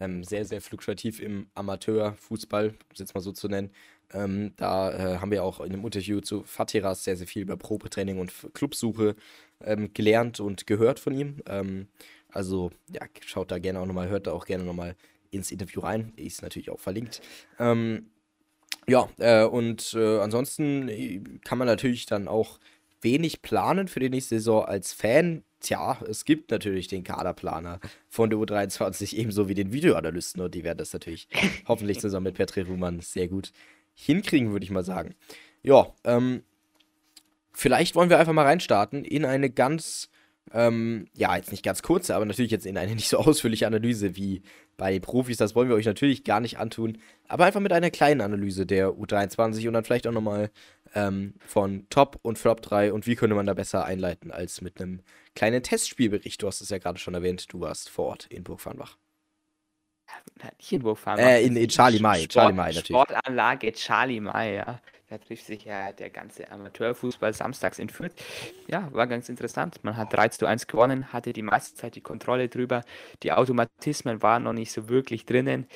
ähm, sehr, sehr fluktuativ im Amateurfußball, um es jetzt mal so zu nennen. Ähm, da äh, haben wir auch in einem Interview zu Fatiras sehr, sehr viel über Probetraining und Clubsuche ähm, gelernt und gehört von ihm. Ähm, also, ja, schaut da gerne auch nochmal, hört da auch gerne nochmal ins Interview rein. Ist natürlich auch verlinkt. Ähm, ja, äh, und äh, ansonsten äh, kann man natürlich dann auch wenig planen für die nächste Saison als Fan. Tja, es gibt natürlich den Kaderplaner von der U23, ebenso wie den Videoanalysten und die werden das natürlich hoffentlich zusammen mit Petri Ruhmann sehr gut hinkriegen, würde ich mal sagen. Ja, ähm, vielleicht wollen wir einfach mal reinstarten in eine ganz, ähm, ja, jetzt nicht ganz kurze, aber natürlich jetzt in eine nicht so ausführliche Analyse wie bei Profis. Das wollen wir euch natürlich gar nicht antun, aber einfach mit einer kleinen Analyse der U23 und dann vielleicht auch nochmal ähm, von Top und Flop 3 und wie könnte man da besser einleiten als mit einem kleinen Testspielbericht. Du hast es ja gerade schon erwähnt, du warst vor Ort in Burgfarnbach. Nicht in Burgfarm. Äh, in, in Charlie Mai. Sport, Charlie Mai natürlich. Sportanlage Charlie Mai, ja. Da trifft sich ja der ganze Amateurfußball samstags in Fürth. Ja, war ganz interessant. Man hat 3 zu 1 gewonnen, hatte die meiste Zeit die Kontrolle drüber. Die Automatismen waren noch nicht so wirklich drinnen.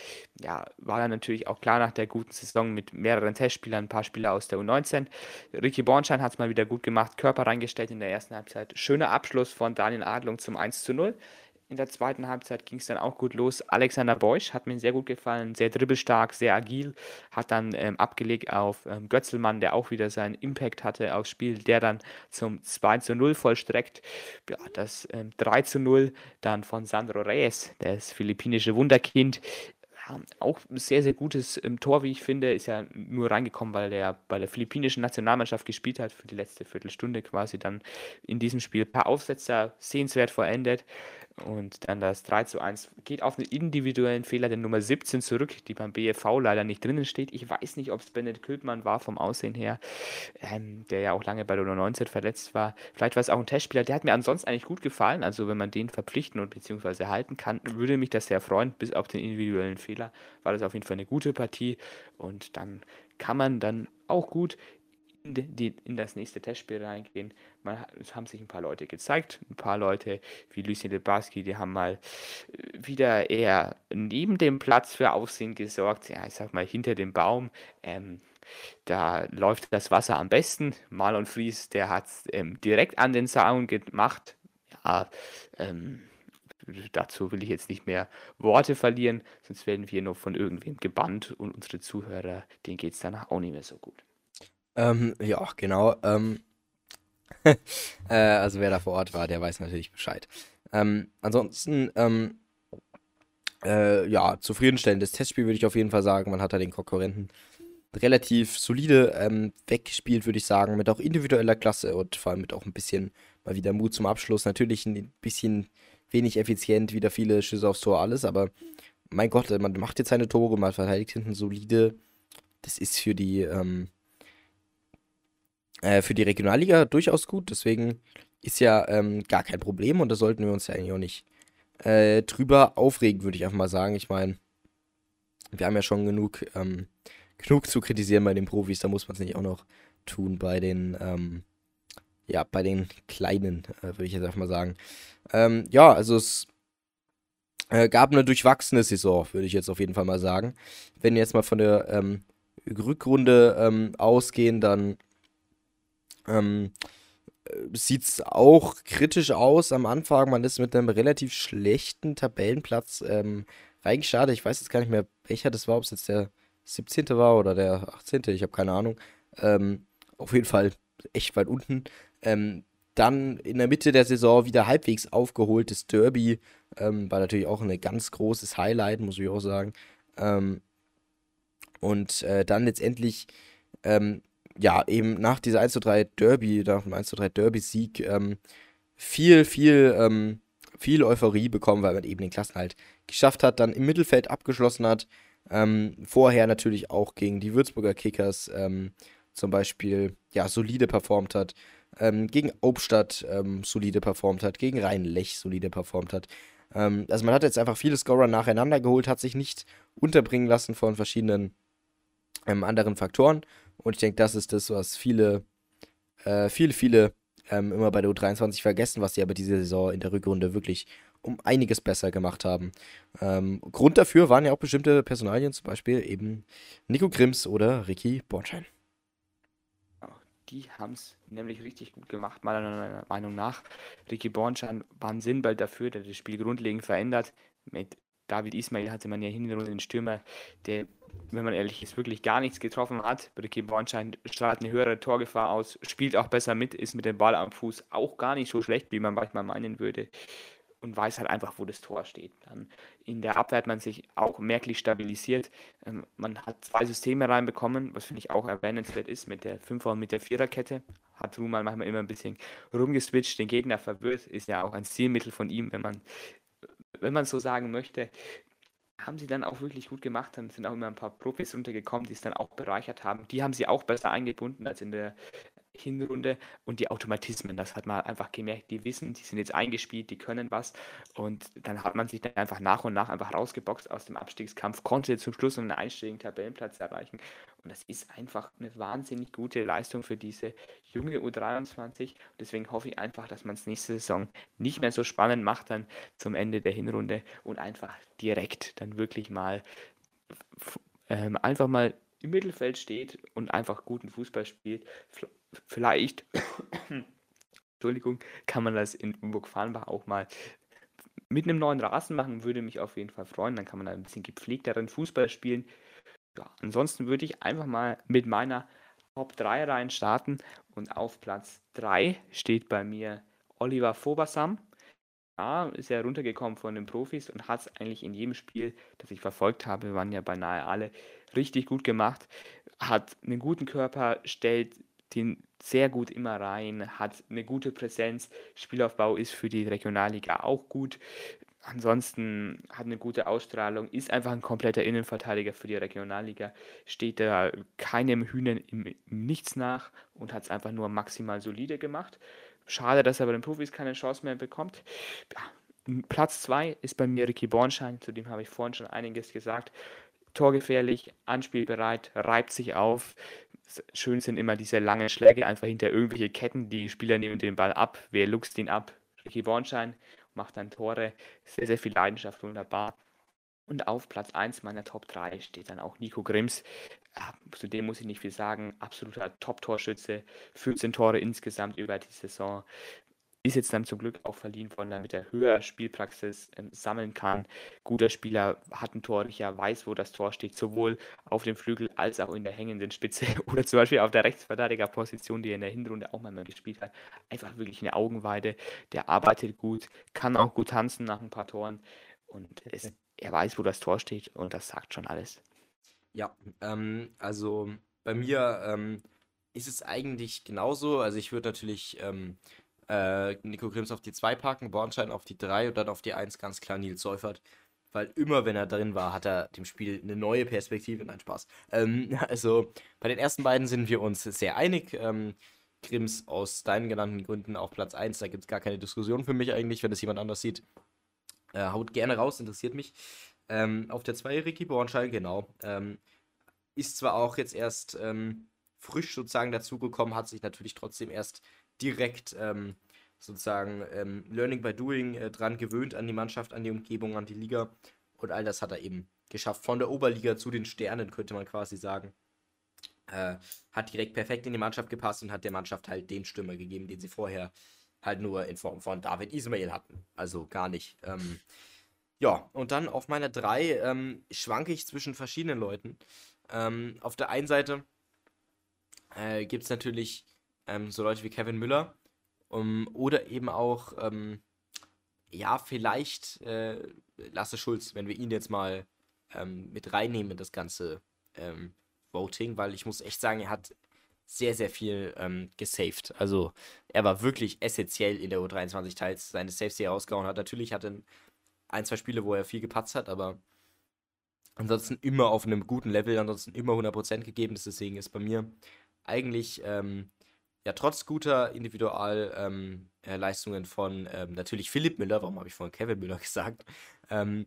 Ja, war dann natürlich auch klar nach der guten Saison mit mehreren Testspielern, ein paar Spieler aus der U19. Ricky Bornstein hat es mal wieder gut gemacht, Körper reingestellt in der ersten Halbzeit. Schöner Abschluss von Daniel Adlung zum 1 zu 0. In der zweiten Halbzeit ging es dann auch gut los. Alexander Beusch hat mir sehr gut gefallen, sehr dribbelstark, sehr agil, hat dann ähm, abgelegt auf ähm, Götzelmann, der auch wieder seinen Impact hatte aufs Spiel, der dann zum 2 zu 0 vollstreckt. Ja, das ähm, 3 zu 0 dann von Sandro Reyes, das philippinische Wunderkind. Auch ein sehr, sehr gutes ähm, Tor, wie ich finde. Ist ja nur reingekommen, weil der bei der philippinischen Nationalmannschaft gespielt hat, für die letzte Viertelstunde quasi dann in diesem Spiel. Ein paar Aufsetzer sehenswert vollendet. Und dann das 3 zu 1 geht auf einen individuellen Fehler der Nummer 17 zurück, die beim BFV leider nicht drinnen steht. Ich weiß nicht, ob es Bennett Kültmann war vom Aussehen her, ähm, der ja auch lange bei der 19 verletzt war. Vielleicht war es auch ein Testspieler, der hat mir ansonsten eigentlich gut gefallen. Also wenn man den verpflichten und beziehungsweise halten kann, würde mich das sehr freuen. Bis auf den individuellen Fehler war das auf jeden Fall eine gute Partie. Und dann kann man dann auch gut die in das nächste Testspiel reingehen. Man, es haben sich ein paar Leute gezeigt, ein paar Leute wie Lucien Lebarski, die haben mal äh, wieder eher neben dem Platz für Aufsehen gesorgt, ja, ich sag mal hinter dem Baum. Ähm, da läuft das Wasser am besten. Marlon Fries, der hat es ähm, direkt an den Zaun gemacht. Ja, ähm, dazu will ich jetzt nicht mehr Worte verlieren, sonst werden wir noch von irgendwem gebannt und unsere Zuhörer, denen geht es danach auch nicht mehr so gut. Ähm, ja, genau. Ähm, äh, also wer da vor Ort war, der weiß natürlich Bescheid. Ähm, ansonsten, ähm, äh, ja, zufriedenstellendes Testspiel würde ich auf jeden Fall sagen. Man hat da den Konkurrenten relativ solide ähm, weggespielt, würde ich sagen, mit auch individueller Klasse und vor allem mit auch ein bisschen mal wieder Mut zum Abschluss. Natürlich ein bisschen wenig effizient, wieder viele Schüsse aufs Tor, alles, aber mein Gott, man macht jetzt seine Tore, man verteidigt hinten solide. Das ist für die, ähm, äh, für die Regionalliga durchaus gut. Deswegen ist ja ähm, gar kein Problem und da sollten wir uns ja eigentlich auch nicht äh, drüber aufregen, würde ich einfach mal sagen. Ich meine, wir haben ja schon genug, ähm, genug zu kritisieren bei den Profis, da muss man es nicht auch noch tun bei den, ähm, ja, bei den Kleinen, äh, würde ich jetzt einfach mal sagen. Ähm, ja, also es äh, gab eine durchwachsene Saison, würde ich jetzt auf jeden Fall mal sagen. Wenn wir jetzt mal von der ähm, Rückrunde ähm, ausgehen, dann ähm, sieht es auch kritisch aus am Anfang. Man ist mit einem relativ schlechten Tabellenplatz ähm, reingestartet. Ich weiß jetzt gar nicht mehr, welcher das war, ob es jetzt der 17. war oder der 18. Ich habe keine Ahnung. Ähm, auf jeden Fall echt weit unten. Ähm, dann in der Mitte der Saison wieder halbwegs aufgeholtes Derby. Ähm, war natürlich auch ein ganz großes Highlight, muss ich auch sagen. Ähm, und äh, dann letztendlich ähm, ja, eben nach dieser 1 zu 3 Derby, nach dem 1 zu 3 Derby-Sieg, ähm, viel, viel, ähm, viel Euphorie bekommen, weil man eben den Klassenhalt geschafft hat, dann im Mittelfeld abgeschlossen hat. Ähm, vorher natürlich auch gegen die Würzburger Kickers ähm, zum Beispiel ja, solide performt hat, ähm, gegen Obstadt ähm, solide performt hat, gegen Rhein-Lech solide performt hat. also man hat jetzt einfach viele Scorer nacheinander geholt, hat sich nicht unterbringen lassen von verschiedenen anderen Faktoren und ich denke, das ist das, was viele, äh, viele, viele ähm, immer bei der U23 vergessen, was sie aber diese Saison in der Rückrunde wirklich um einiges besser gemacht haben. Ähm, Grund dafür waren ja auch bestimmte Personalien, zum Beispiel eben Nico Grimms oder Ricky Bornschein. Die haben es nämlich richtig gut gemacht, meiner Meinung nach. Ricky Bornschein war ein Sinnbild dafür, der das Spiel grundlegend verändert. Mit David Ismail hatte man ja hinten den Stürmer, der wenn man ehrlich ist, wirklich gar nichts getroffen hat. Ricky Bornstein strahlt eine höhere Torgefahr aus, spielt auch besser mit, ist mit dem Ball am Fuß auch gar nicht so schlecht, wie man manchmal meinen würde. Und weiß halt einfach, wo das Tor steht. Dann in der Abwehr hat man sich auch merklich stabilisiert. Ähm, man hat zwei Systeme reinbekommen, was finde ich auch erwähnenswert ist, mit der Fünfer- und mit der Viererkette. Hat Rumal manchmal immer ein bisschen rumgeswitcht, den Gegner verwirrt. Ist ja auch ein Stilmittel von ihm, wenn man wenn man so sagen möchte haben sie dann auch wirklich gut gemacht. Dann sind auch immer ein paar Profis runtergekommen, die es dann auch bereichert haben. Die haben sie auch besser eingebunden als in der Hinrunde und die Automatismen, das hat man einfach gemerkt, die wissen, die sind jetzt eingespielt, die können was und dann hat man sich dann einfach nach und nach einfach rausgeboxt aus dem Abstiegskampf, konnte zum Schluss einen einstelligen Tabellenplatz erreichen und das ist einfach eine wahnsinnig gute Leistung für diese junge U23 deswegen hoffe ich einfach, dass man es nächste Saison nicht mehr so spannend macht dann zum Ende der Hinrunde und einfach direkt dann wirklich mal ähm, einfach mal im Mittelfeld steht und einfach guten Fußball spielt, vielleicht, Entschuldigung, kann man das in Burg-Farnbach auch mal mit einem neuen Rasen machen, würde mich auf jeden Fall freuen. Dann kann man da ein bisschen gepflegteren Fußball spielen. Ja, ansonsten würde ich einfach mal mit meiner Top 3 rein starten und auf Platz 3 steht bei mir Oliver Fobersam. Ja, ist er runtergekommen von den Profis und hat es eigentlich in jedem Spiel, das ich verfolgt habe, waren ja beinahe alle richtig gut gemacht. Hat einen guten Körper, stellt den sehr gut immer rein, hat eine gute Präsenz. Spielaufbau ist für die Regionalliga auch gut. Ansonsten hat eine gute Ausstrahlung, ist einfach ein kompletter Innenverteidiger für die Regionalliga, steht da keinem Hühnen im, Nichts nach und hat es einfach nur maximal solide gemacht. Schade, dass er bei den Profis keine Chance mehr bekommt. Ja, Platz 2 ist bei mir Ricky Bornschein, zu dem habe ich vorhin schon einiges gesagt. Torgefährlich, anspielbereit, reibt sich auf, schön sind immer diese langen Schläge einfach hinter irgendwelche Ketten. Die Spieler nehmen den Ball ab. Wer luchst ihn ab? Ricky Bornschein macht dann Tore. Sehr, sehr viel Leidenschaft, wunderbar. Und auf Platz 1 meiner Top 3 steht dann auch Nico Grimms. Zu dem muss ich nicht viel sagen. Absoluter Top-Torschütze. 14 Tore insgesamt über die Saison ist jetzt dann zum Glück auch verliehen worden, damit er höher Spielpraxis ähm, sammeln kann. Guter Spieler, hat ein Torrichter, weiß, wo das Tor steht, sowohl auf dem Flügel als auch in der hängenden Spitze oder zum Beispiel auf der Rechtsverteidigerposition, die er in der Hinrunde auch mal gespielt hat. Einfach wirklich eine Augenweide. Der arbeitet gut, kann auch gut tanzen nach ein paar Toren und es, er weiß, wo das Tor steht und das sagt schon alles. Ja, ähm, also bei mir ähm, ist es eigentlich genauso. Also ich würde natürlich ähm, äh, Nico Grimms auf die 2 packen, Bornstein auf die 3 und dann auf die 1 ganz klar Nils Seufert, weil immer, wenn er drin war, hat er dem Spiel eine neue Perspektive. Nein, Spaß. Ähm, also bei den ersten beiden sind wir uns sehr einig. Ähm, Grimms aus deinen genannten Gründen auf Platz 1, da gibt es gar keine Diskussion für mich eigentlich, wenn das jemand anders sieht. Äh, haut gerne raus, interessiert mich. Ähm, auf der 2 Ricky Bornschein, genau. Ähm, ist zwar auch jetzt erst ähm, frisch sozusagen dazugekommen, hat sich natürlich trotzdem erst direkt ähm, sozusagen ähm, Learning by Doing äh, dran gewöhnt an die Mannschaft, an die Umgebung, an die Liga. Und all das hat er eben geschafft. Von der Oberliga zu den Sternen, könnte man quasi sagen. Äh, hat direkt perfekt in die Mannschaft gepasst und hat der Mannschaft halt den Stürmer gegeben, den sie vorher halt nur in Form von David Ismail hatten. Also gar nicht. Ähm, ja, und dann auf meiner 3 ähm, schwanke ich zwischen verschiedenen Leuten. Ähm, auf der einen Seite äh, gibt es natürlich ähm, so Leute wie Kevin Müller um, oder eben auch, ähm, ja, vielleicht äh, Lasse Schulz, wenn wir ihn jetzt mal ähm, mit reinnehmen in das ganze ähm, Voting, weil ich muss echt sagen, er hat sehr, sehr viel ähm, gesaved. Also er war wirklich essentiell in der U23 teils seine Saves, die er rausgehauen hat. Natürlich hat er ein, zwei Spiele, wo er viel gepatzt hat, aber ansonsten immer auf einem guten Level, ansonsten immer 100% gegeben. Deswegen ist bei mir eigentlich ähm, ja trotz guter Individualleistungen ähm, äh, von ähm, natürlich Philipp Müller, warum habe ich vorhin Kevin Müller gesagt, ähm,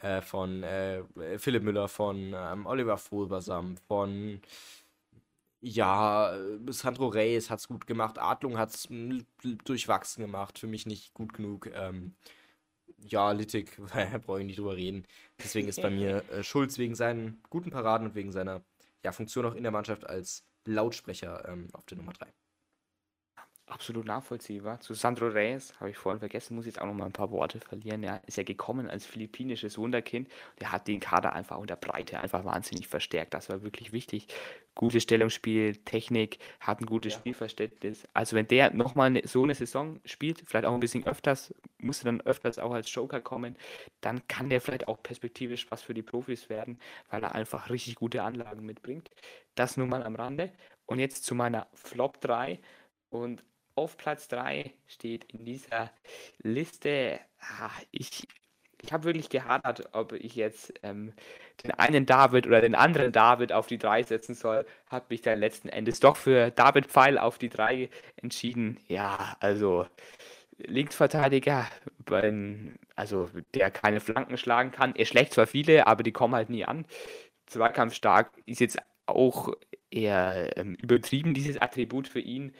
äh, von äh, Philipp Müller, von ähm, Oliver Fulbersam, von ja, Sandro Reyes hat es gut gemacht, Adlung hat es durchwachsen gemacht, für mich nicht gut genug. Ähm, ja, Littig, brauche ich nicht drüber reden. Deswegen ist bei mir äh, Schulz wegen seinen guten Paraden und wegen seiner ja, Funktion auch in der Mannschaft als Lautsprecher ähm, auf der Nummer 3. Absolut nachvollziehbar. Zu Sandro Reyes, habe ich vorhin vergessen, muss ich jetzt auch noch mal ein paar Worte verlieren. Er ist ja gekommen als philippinisches Wunderkind. Der hat den Kader einfach unter Breite einfach wahnsinnig verstärkt. Das war wirklich wichtig. Gutes Stellungsspiel, Technik, hat ein gutes ja. Spielverständnis. Also wenn der nochmal ne, so eine Saison spielt, vielleicht auch ein bisschen öfters, muss er dann öfters auch als Joker kommen, dann kann der vielleicht auch perspektivisch was für die Profis werden, weil er einfach richtig gute Anlagen mitbringt. Das nur mal am Rande. Und jetzt zu meiner Flop 3. Und auf Platz 3 steht in dieser Liste, ach, ich, ich habe wirklich gehadert, ob ich jetzt ähm, den einen David oder den anderen David auf die 3 setzen soll. Habe mich dann letzten Endes doch für David Pfeil auf die 3 entschieden. Ja, also Linksverteidiger, also der keine Flanken schlagen kann. Er schlägt zwar viele, aber die kommen halt nie an. Zweikampfstark ist jetzt auch eher ähm, übertrieben, dieses Attribut für ihn.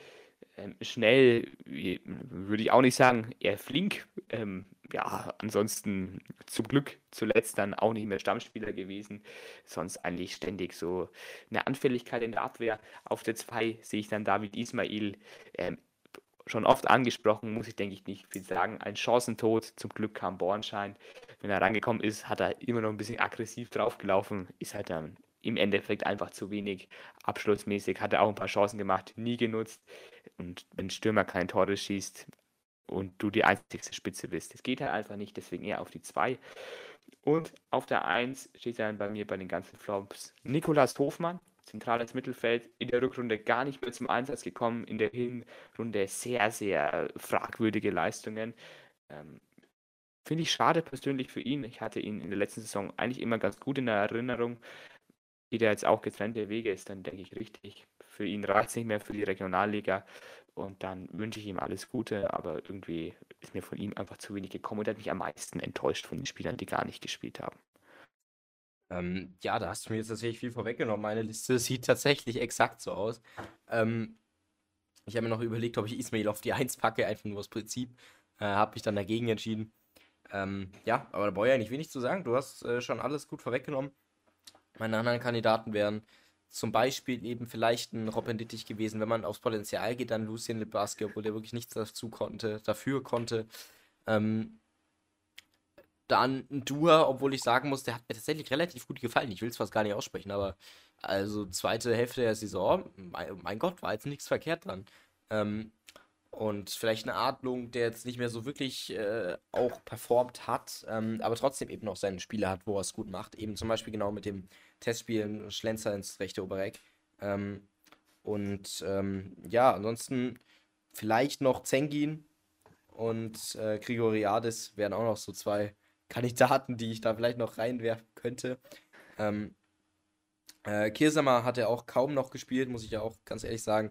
Ähm, schnell, würde ich auch nicht sagen, eher flink. Ähm, ja, ansonsten zum Glück zuletzt dann auch nicht mehr Stammspieler gewesen. Sonst eigentlich ständig so eine Anfälligkeit in der Abwehr. Auf der 2 sehe ich dann David Ismail. Ähm, schon oft angesprochen, muss ich denke ich nicht viel sagen. Ein Chancentod, zum Glück kam Bornschein. Wenn er rangekommen ist, hat er immer noch ein bisschen aggressiv draufgelaufen, ist halt dann im Endeffekt einfach zu wenig. Abschlussmäßig hat er auch ein paar Chancen gemacht, nie genutzt. Und wenn Stürmer kein Tore schießt und du die einzigste Spitze bist, das geht halt einfach nicht, deswegen eher auf die 2. Und auf der 1 steht dann bei mir bei den ganzen Flops Nikolas Hofmann, zentrales Mittelfeld, in der Rückrunde gar nicht mehr zum Einsatz gekommen, in der Hinrunde sehr, sehr fragwürdige Leistungen. Ähm, Finde ich schade persönlich für ihn. Ich hatte ihn in der letzten Saison eigentlich immer ganz gut in der Erinnerung geht er jetzt auch getrennte Wege, ist dann, denke ich, richtig. Für ihn reicht es nicht mehr für die Regionalliga und dann wünsche ich ihm alles Gute, aber irgendwie ist mir von ihm einfach zu wenig gekommen und er hat mich am meisten enttäuscht von den Spielern, die gar nicht gespielt haben. Ähm, ja, da hast du mir jetzt tatsächlich viel vorweggenommen. Meine Liste sieht tatsächlich exakt so aus. Ähm, ich habe mir noch überlegt, ob ich Ismail auf die 1 packe, einfach nur aus Prinzip. Äh, habe mich dann dagegen entschieden. Ähm, ja, aber da brauche ich eigentlich wenig zu sagen. Du hast äh, schon alles gut vorweggenommen. Meine anderen Kandidaten wären zum Beispiel eben vielleicht ein Robin Dittich gewesen, wenn man aufs Potenzial geht, dann Lucien Libaski, obwohl der wirklich nichts dazu konnte, dafür konnte. Ähm, dann ein Dua, obwohl ich sagen muss, der hat mir tatsächlich relativ gut gefallen. Ich will es fast gar nicht aussprechen, aber also zweite Hälfte der Saison, mein, mein Gott, war jetzt nichts verkehrt dran. Ähm, und vielleicht eine Adlung, der jetzt nicht mehr so wirklich äh, auch performt hat, ähm, aber trotzdem eben noch seine Spiele hat, wo er es gut macht. Eben zum Beispiel genau mit dem Testspielen Schlenzer ins rechte Obereck. Ähm, und ähm, ja, ansonsten vielleicht noch Zengin und äh, Grigoriadis wären auch noch so zwei Kandidaten, die ich da vielleicht noch reinwerfen könnte. Ähm, äh, Kirsamer hat er auch kaum noch gespielt, muss ich ja auch ganz ehrlich sagen.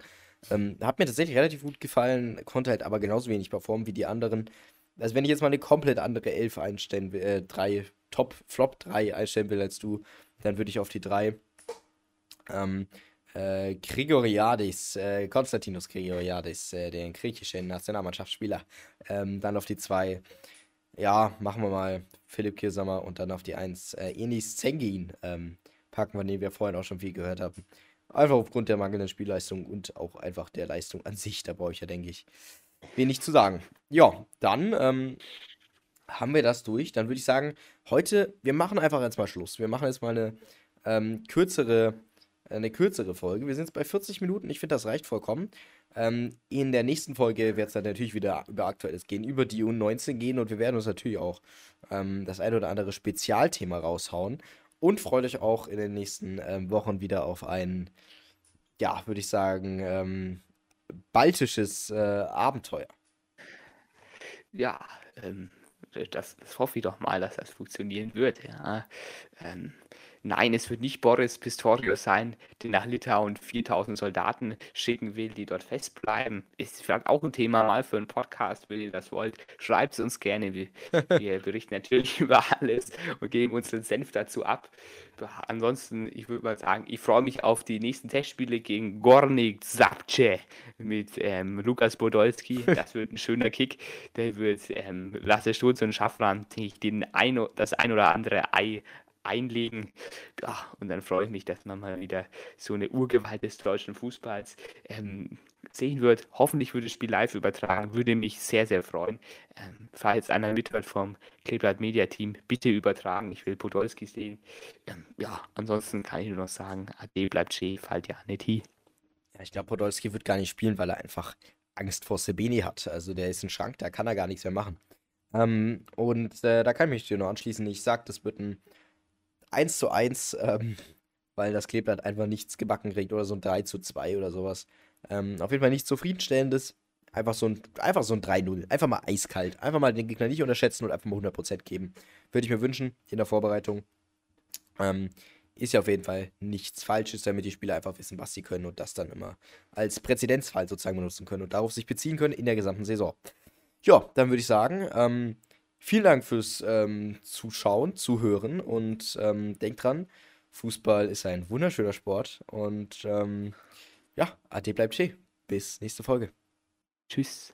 Ähm, hat mir tatsächlich relativ gut gefallen, konnte halt aber genauso wenig performen wie die anderen. Also wenn ich jetzt mal eine komplett andere Elf einstellen will, äh, drei, Top, Flop 3 einstellen will als du, dann würde ich auf die 3 ähm, äh, Grigoriadis, äh, Konstantinos Grigoriadis, äh, den griechischen Nationalmannschaftsspieler, ähm, dann auf die 2, ja, machen wir mal Philipp Kirsammer und dann auf die 1 äh, Enis Zengin ähm, packen wir, den wir vorhin auch schon viel gehört haben. Einfach aufgrund der mangelnden Spielleistung und auch einfach der Leistung an sich, da brauche ich ja, denke ich, wenig zu sagen. Ja, dann ähm, haben wir das durch. Dann würde ich sagen, heute, wir machen einfach jetzt mal Schluss. Wir machen jetzt mal eine ähm, kürzere, eine kürzere Folge. Wir sind jetzt bei 40 Minuten. Ich finde, das reicht vollkommen. Ähm, in der nächsten Folge wird es dann natürlich wieder über Aktuelles gehen, über die U19 gehen und wir werden uns natürlich auch ähm, das ein oder andere Spezialthema raushauen. Und freut euch auch in den nächsten ähm, Wochen wieder auf ein, ja, würde ich sagen, ähm, baltisches äh, Abenteuer. Ja, ähm, das, das hoffe ich doch mal, dass das funktionieren wird. Ja. Ähm, Nein, es wird nicht Boris Pistorius sein, der nach Litauen 4000 Soldaten schicken will, die dort festbleiben. Ist vielleicht auch ein Thema mal für einen Podcast, wenn ihr das wollt. Schreibt es uns gerne. Wir, wir berichten natürlich über alles und geben unseren Senf dazu ab. Ansonsten, ich würde mal sagen, ich freue mich auf die nächsten Testspiele gegen Gornik Zapce mit ähm, Lukas Podolski. Das wird ein schöner Kick. Der wird ähm, Lasse Sturz und Schaffran den ein, das ein oder andere Ei einlegen. Ja, und dann freue ich mich, dass man mal wieder so eine Urgewalt des deutschen Fußballs ähm, sehen wird. Hoffentlich wird das Spiel live übertragen, würde mich sehr, sehr freuen. Ähm, falls einer mithört vom Kleeblatt Media Team, bitte übertragen. Ich will Podolski sehen. Ähm, ja, ansonsten kann ich nur noch sagen, AD bleibt Chef, halt ja nicht hier. Ja, ich glaube, Podolski wird gar nicht spielen, weil er einfach Angst vor Sebeni hat. Also der ist ein Schrank, da kann er gar nichts mehr machen. Ähm, und äh, da kann ich mich dir noch anschließen. Ich sage, das wird ein 1 zu 1, ähm, weil das Kleeblatt einfach nichts gebacken kriegt oder so ein 3 zu 2 oder sowas. Ähm, auf jeden Fall nichts zufriedenstellendes. Einfach so ein, einfach so ein 3-0. Einfach mal eiskalt. Einfach mal den Gegner nicht unterschätzen und einfach mal 100% geben. Würde ich mir wünschen in der Vorbereitung. Ähm, ist ja auf jeden Fall nichts Falsches, damit die Spieler einfach wissen, was sie können und das dann immer als Präzedenzfall sozusagen benutzen können und darauf sich beziehen können in der gesamten Saison. Ja, dann würde ich sagen, ähm, Vielen Dank fürs ähm, Zuschauen, Zuhören und ähm, denkt dran, Fußball ist ein wunderschöner Sport und ähm, ja, Ade bleibt stehen. Bis nächste Folge. Tschüss.